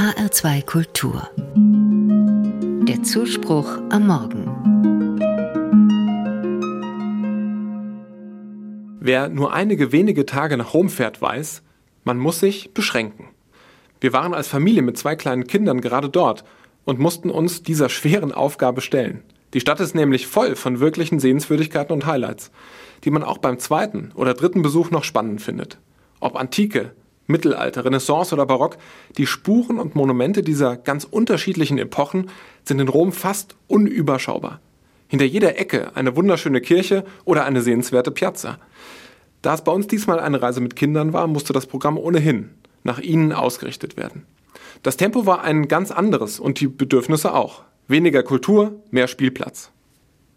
HR2 Kultur. Der Zuspruch am Morgen. Wer nur einige wenige Tage nach Rom fährt, weiß, man muss sich beschränken. Wir waren als Familie mit zwei kleinen Kindern gerade dort und mussten uns dieser schweren Aufgabe stellen. Die Stadt ist nämlich voll von wirklichen Sehenswürdigkeiten und Highlights, die man auch beim zweiten oder dritten Besuch noch spannend findet. Ob Antike, Mittelalter, Renaissance oder Barock, die Spuren und Monumente dieser ganz unterschiedlichen Epochen sind in Rom fast unüberschaubar. Hinter jeder Ecke eine wunderschöne Kirche oder eine sehenswerte Piazza. Da es bei uns diesmal eine Reise mit Kindern war, musste das Programm ohnehin nach ihnen ausgerichtet werden. Das Tempo war ein ganz anderes und die Bedürfnisse auch. Weniger Kultur, mehr Spielplatz.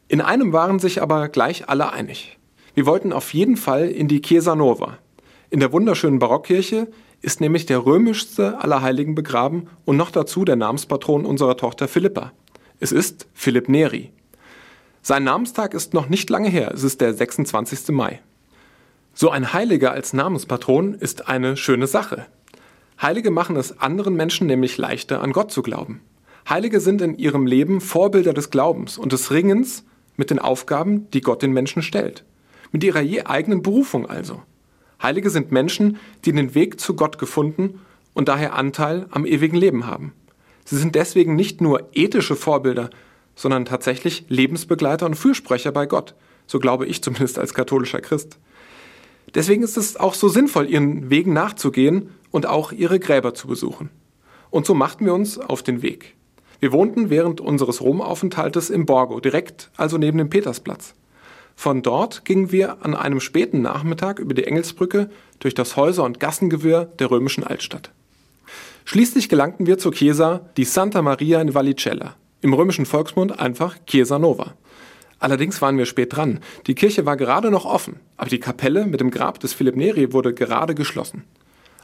In einem waren sich aber gleich alle einig. Wir wollten auf jeden Fall in die Chiesa Nova, in der wunderschönen Barockkirche ist nämlich der römischste aller Heiligen begraben und noch dazu der Namenspatron unserer Tochter Philippa. Es ist Philipp Neri. Sein Namenstag ist noch nicht lange her, es ist der 26. Mai. So ein Heiliger als Namenspatron ist eine schöne Sache. Heilige machen es anderen Menschen nämlich leichter, an Gott zu glauben. Heilige sind in ihrem Leben Vorbilder des Glaubens und des Ringens mit den Aufgaben, die Gott den Menschen stellt. Mit ihrer je eigenen Berufung also. Heilige sind Menschen, die den Weg zu Gott gefunden und daher Anteil am ewigen Leben haben. Sie sind deswegen nicht nur ethische Vorbilder, sondern tatsächlich Lebensbegleiter und Fürsprecher bei Gott. So glaube ich zumindest als katholischer Christ. Deswegen ist es auch so sinnvoll, ihren Wegen nachzugehen und auch ihre Gräber zu besuchen. Und so machten wir uns auf den Weg. Wir wohnten während unseres Romaufenthaltes im Borgo, direkt also neben dem Petersplatz. Von dort gingen wir an einem späten Nachmittag über die Engelsbrücke durch das Häuser- und Gassengewirr der römischen Altstadt. Schließlich gelangten wir zur Chiesa di Santa Maria in Vallicella, im römischen Volksmund einfach Chiesa Nova. Allerdings waren wir spät dran. Die Kirche war gerade noch offen, aber die Kapelle mit dem Grab des Philipp Neri wurde gerade geschlossen.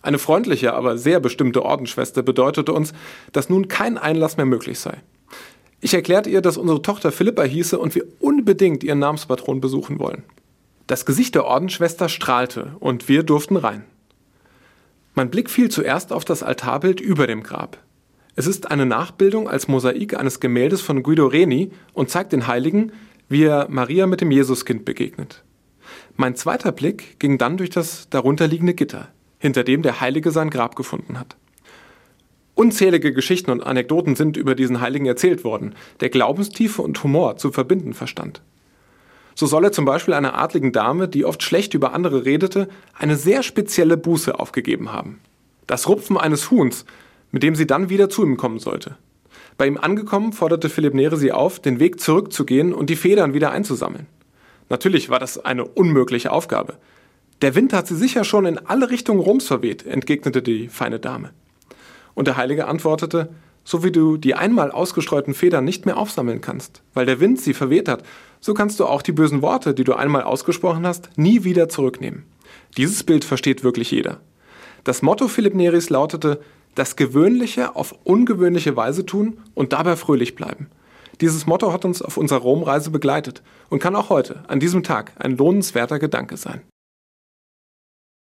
Eine freundliche, aber sehr bestimmte Ordensschwester bedeutete uns, dass nun kein Einlass mehr möglich sei. Ich erklärte ihr, dass unsere Tochter Philippa hieße und wir unbedingt ihren Namenspatron besuchen wollen. Das Gesicht der Ordensschwester strahlte und wir durften rein. Mein Blick fiel zuerst auf das Altarbild über dem Grab. Es ist eine Nachbildung als Mosaik eines Gemäldes von Guido Reni und zeigt den Heiligen, wie er Maria mit dem Jesuskind begegnet. Mein zweiter Blick ging dann durch das darunterliegende Gitter, hinter dem der Heilige sein Grab gefunden hat. Unzählige Geschichten und Anekdoten sind über diesen Heiligen erzählt worden, der Glaubenstiefe und Humor zu verbinden verstand. So soll er zum Beispiel einer adligen Dame, die oft schlecht über andere redete, eine sehr spezielle Buße aufgegeben haben. Das Rupfen eines Huhns, mit dem sie dann wieder zu ihm kommen sollte. Bei ihm angekommen, forderte Philipp Nere sie auf, den Weg zurückzugehen und die Federn wieder einzusammeln. Natürlich war das eine unmögliche Aufgabe. Der Wind hat sie sicher schon in alle Richtungen Roms verweht, entgegnete die feine Dame. Und der Heilige antwortete, so wie du die einmal ausgestreuten Federn nicht mehr aufsammeln kannst, weil der Wind sie verweht hat, so kannst du auch die bösen Worte, die du einmal ausgesprochen hast, nie wieder zurücknehmen. Dieses Bild versteht wirklich jeder. Das Motto Philipp Neris lautete, das Gewöhnliche auf ungewöhnliche Weise tun und dabei fröhlich bleiben. Dieses Motto hat uns auf unserer Romreise begleitet und kann auch heute, an diesem Tag, ein lohnenswerter Gedanke sein.